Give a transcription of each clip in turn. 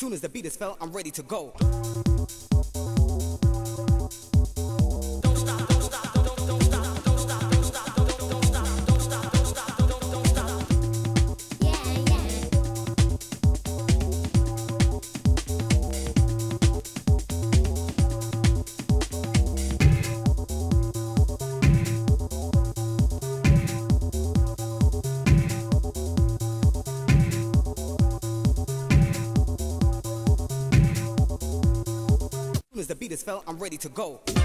soon as the beat is felt, I'm ready to go. I'm ready to go.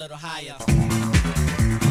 little higher.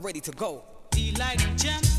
Ready to go. Delight.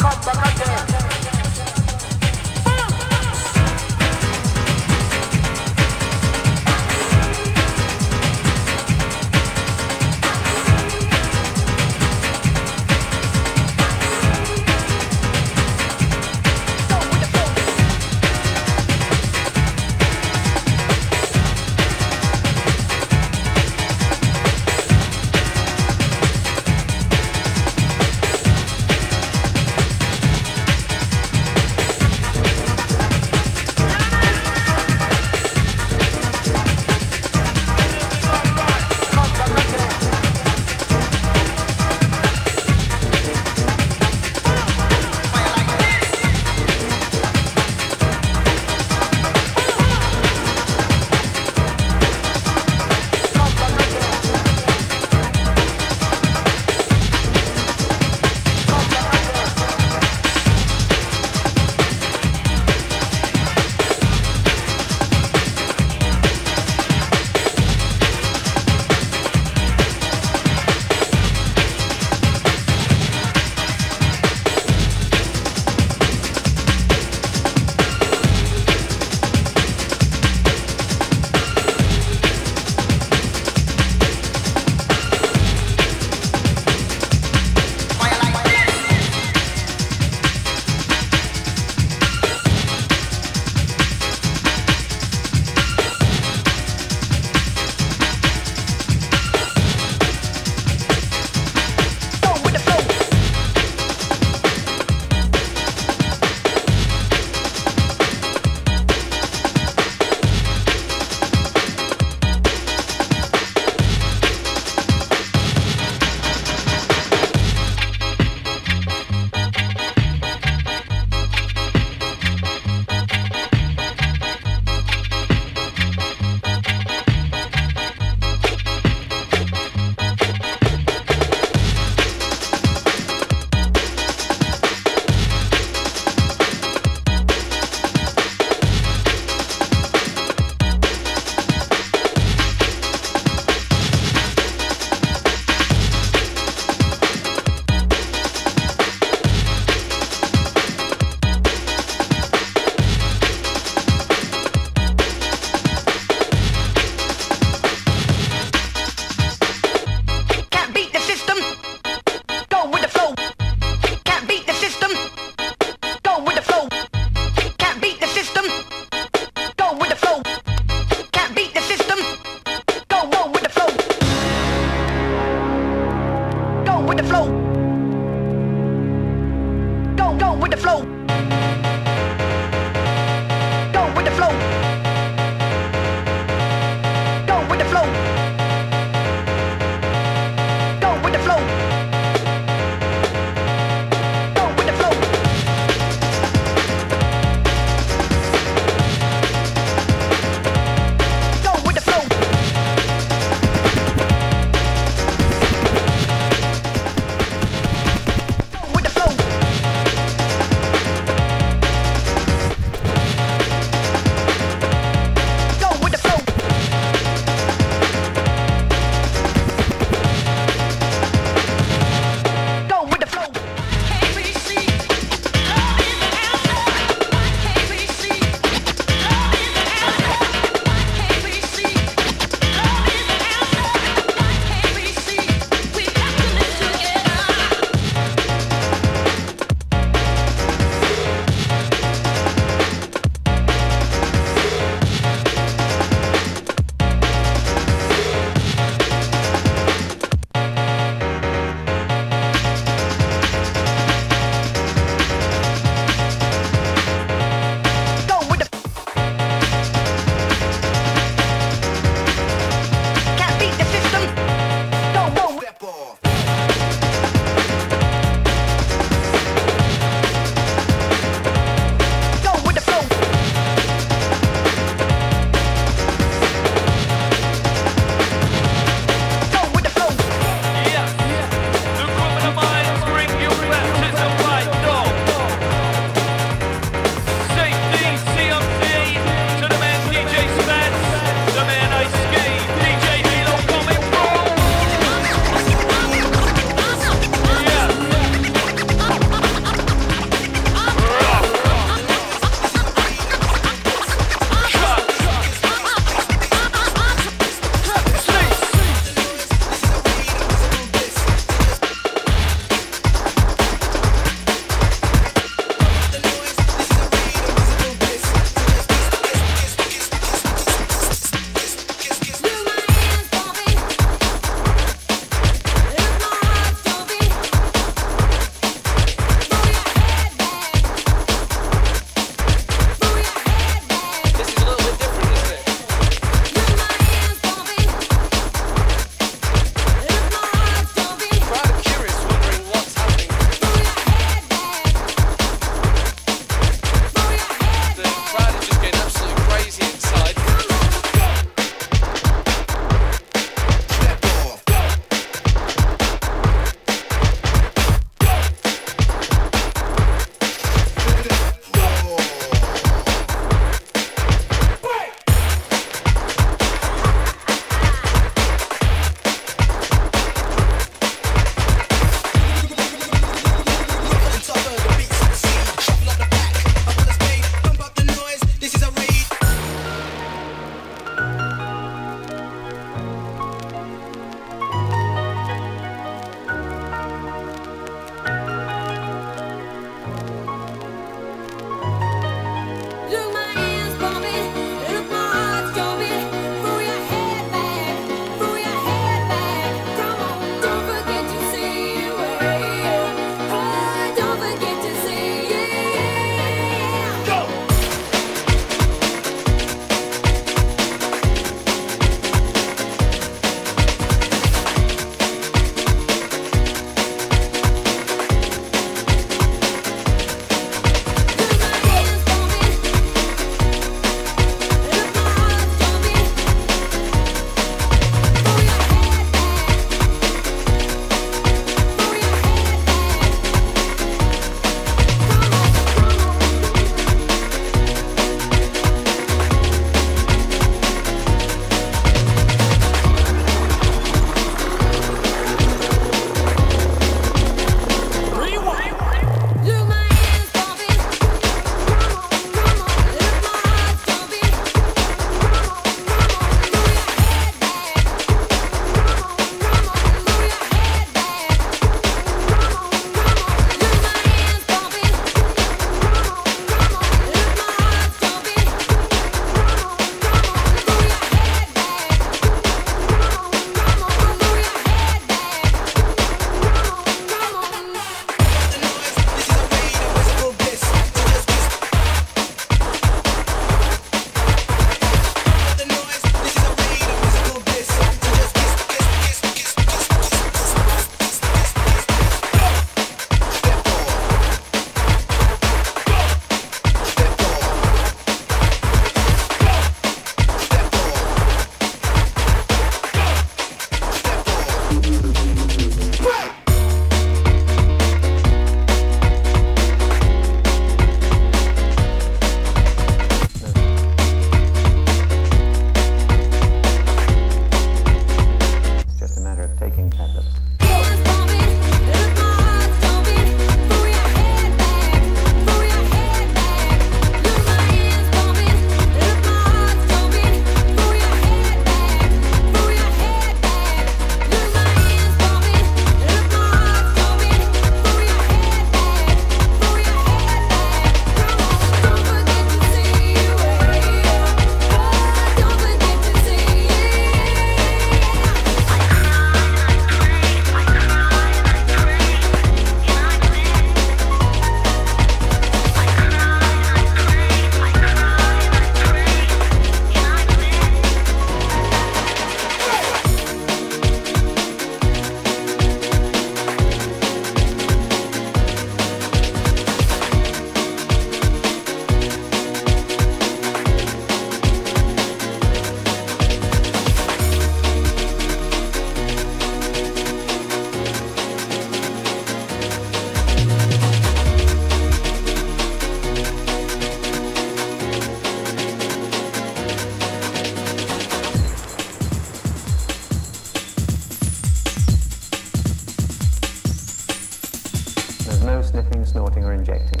There's no sniffing, snorting, or injecting.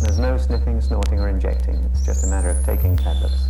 There's no sniffing, snorting, or injecting. It's just a matter of taking tablets.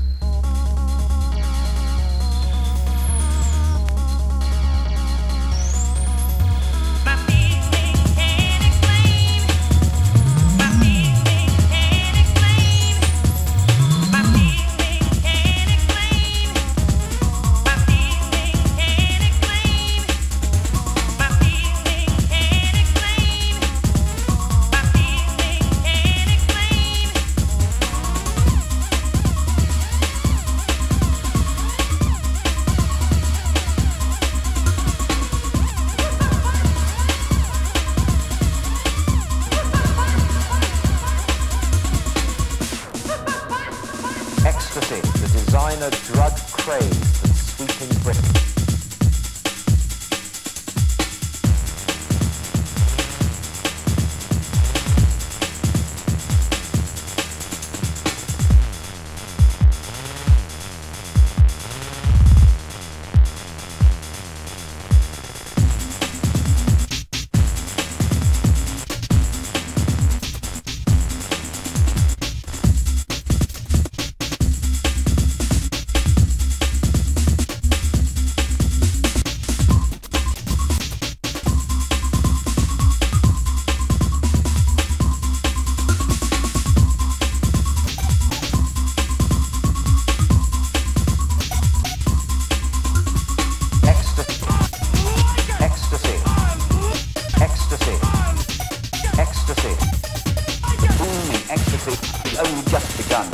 you've just begun.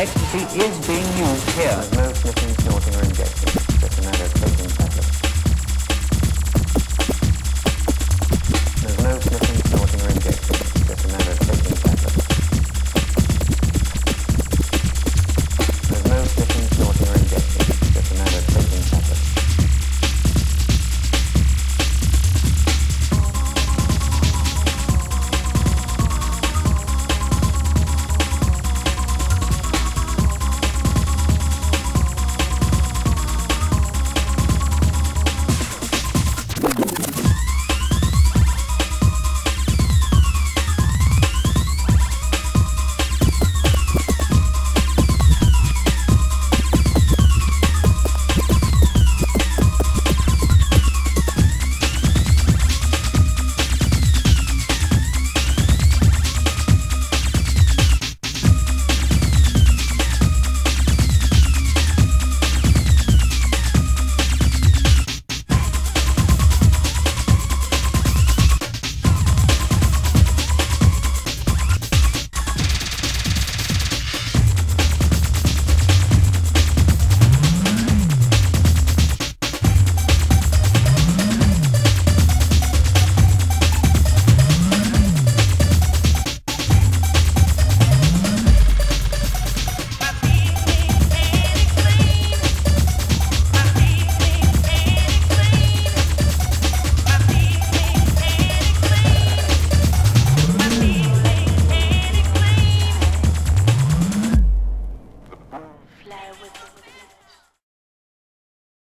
Ecstasy is being used here. No sniffing, snorting, or injecting. Just a matter of taking tablets. There's no sniffing, snorting, or injecting.